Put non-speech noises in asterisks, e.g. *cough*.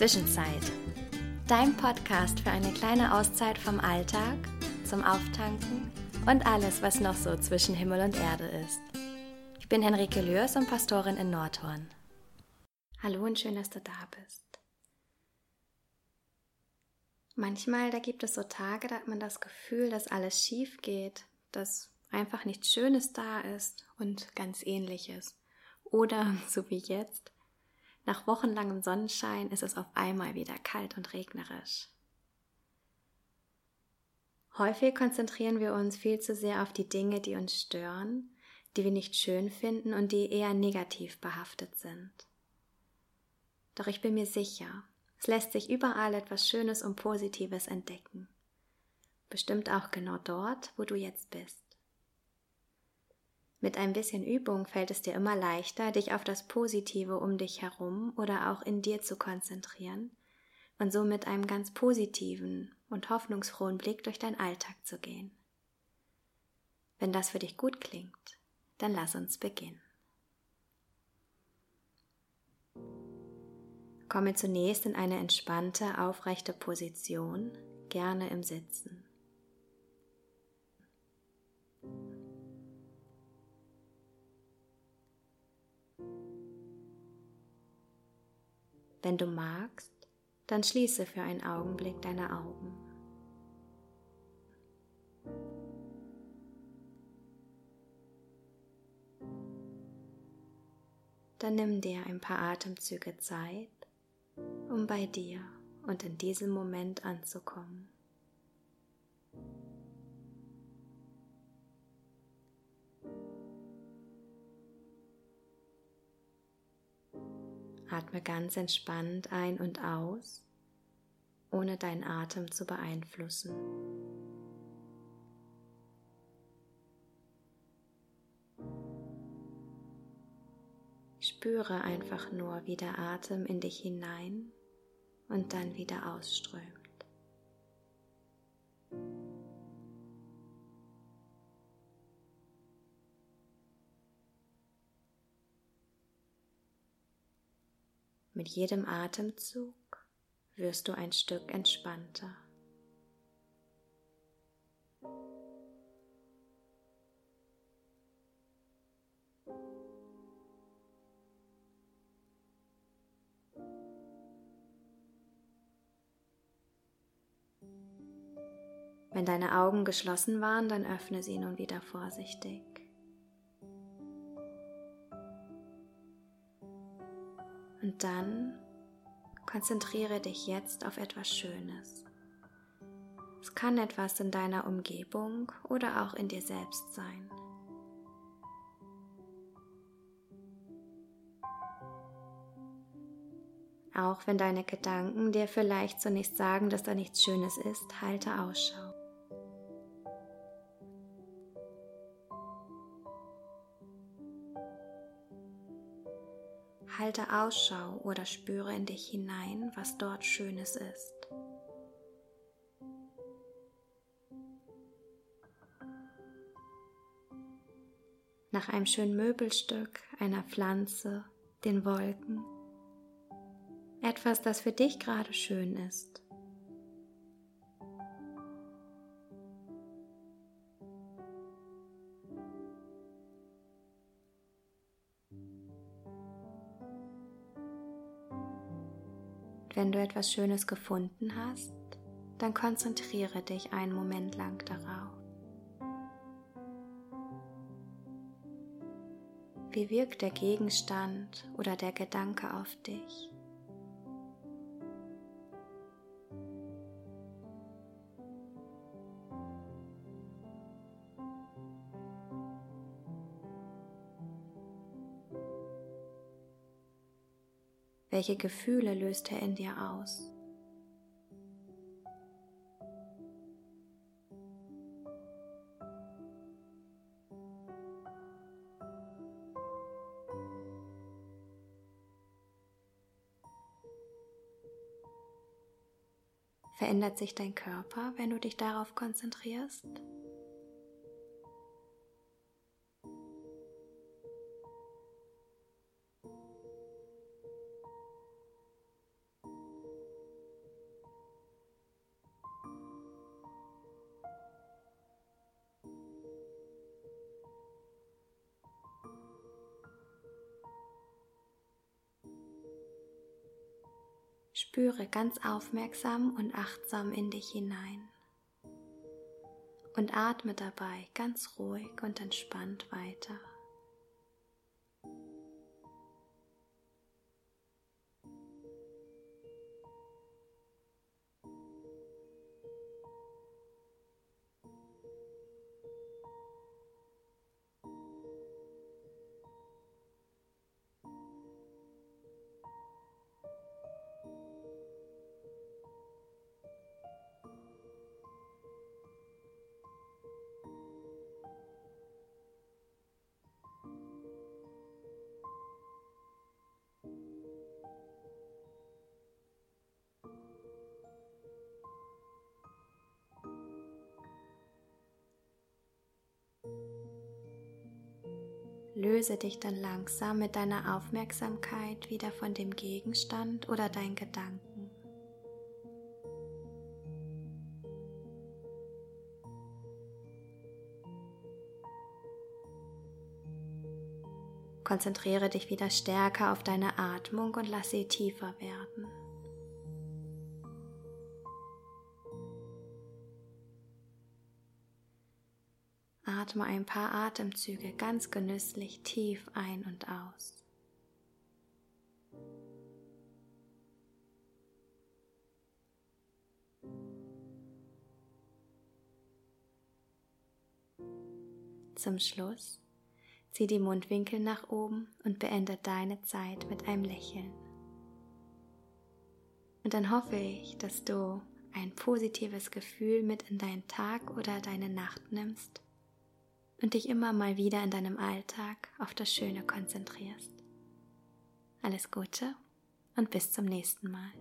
Zwischenzeit. Dein Podcast für eine kleine Auszeit vom Alltag, zum Auftanken und alles, was noch so zwischen Himmel und Erde ist. Ich bin Henrike Lürs und Pastorin in Nordhorn. Hallo und schön, dass du da bist. Manchmal, da gibt es so Tage, da hat man das Gefühl, dass alles schief geht, dass einfach nichts Schönes da ist und ganz ähnliches. Oder, *laughs* so wie jetzt, nach wochenlangem Sonnenschein ist es auf einmal wieder kalt und regnerisch. Häufig konzentrieren wir uns viel zu sehr auf die Dinge, die uns stören, die wir nicht schön finden und die eher negativ behaftet sind. Doch ich bin mir sicher, es lässt sich überall etwas Schönes und Positives entdecken. Bestimmt auch genau dort, wo du jetzt bist. Mit ein bisschen Übung fällt es dir immer leichter, dich auf das Positive um dich herum oder auch in dir zu konzentrieren und so mit einem ganz positiven und hoffnungsfrohen Blick durch deinen Alltag zu gehen. Wenn das für dich gut klingt, dann lass uns beginnen. Komme zunächst in eine entspannte, aufrechte Position, gerne im Sitzen. Wenn du magst, dann schließe für einen Augenblick deine Augen. Dann nimm dir ein paar Atemzüge Zeit, um bei dir und in diesem Moment anzukommen. Atme ganz entspannt ein und aus, ohne deinen Atem zu beeinflussen. Spüre einfach nur, wie der Atem in dich hinein und dann wieder ausströmt. Mit jedem Atemzug wirst du ein Stück entspannter. Wenn deine Augen geschlossen waren, dann öffne sie nun wieder vorsichtig. Und dann konzentriere dich jetzt auf etwas Schönes. Es kann etwas in deiner Umgebung oder auch in dir selbst sein. Auch wenn deine Gedanken dir vielleicht zunächst sagen, dass da nichts Schönes ist, halte Ausschau. Halte Ausschau oder spüre in dich hinein, was dort Schönes ist. Nach einem schönen Möbelstück, einer Pflanze, den Wolken. Etwas, das für dich gerade schön ist. Wenn du etwas Schönes gefunden hast, dann konzentriere dich einen Moment lang darauf. Wie wirkt der Gegenstand oder der Gedanke auf dich? Welche Gefühle löst er in dir aus? Verändert sich dein Körper, wenn du dich darauf konzentrierst? Spüre ganz aufmerksam und achtsam in dich hinein und atme dabei ganz ruhig und entspannt weiter. Löse dich dann langsam mit deiner Aufmerksamkeit wieder von dem Gegenstand oder deinen Gedanken. Konzentriere dich wieder stärker auf deine Atmung und lass sie tiefer werden. Atme ein paar Atemzüge ganz genüsslich tief ein und aus. Zum Schluss zieh die Mundwinkel nach oben und beende deine Zeit mit einem Lächeln. Und dann hoffe ich, dass du ein positives Gefühl mit in deinen Tag oder deine Nacht nimmst und dich immer mal wieder in deinem Alltag auf das Schöne konzentrierst. Alles Gute und bis zum nächsten Mal.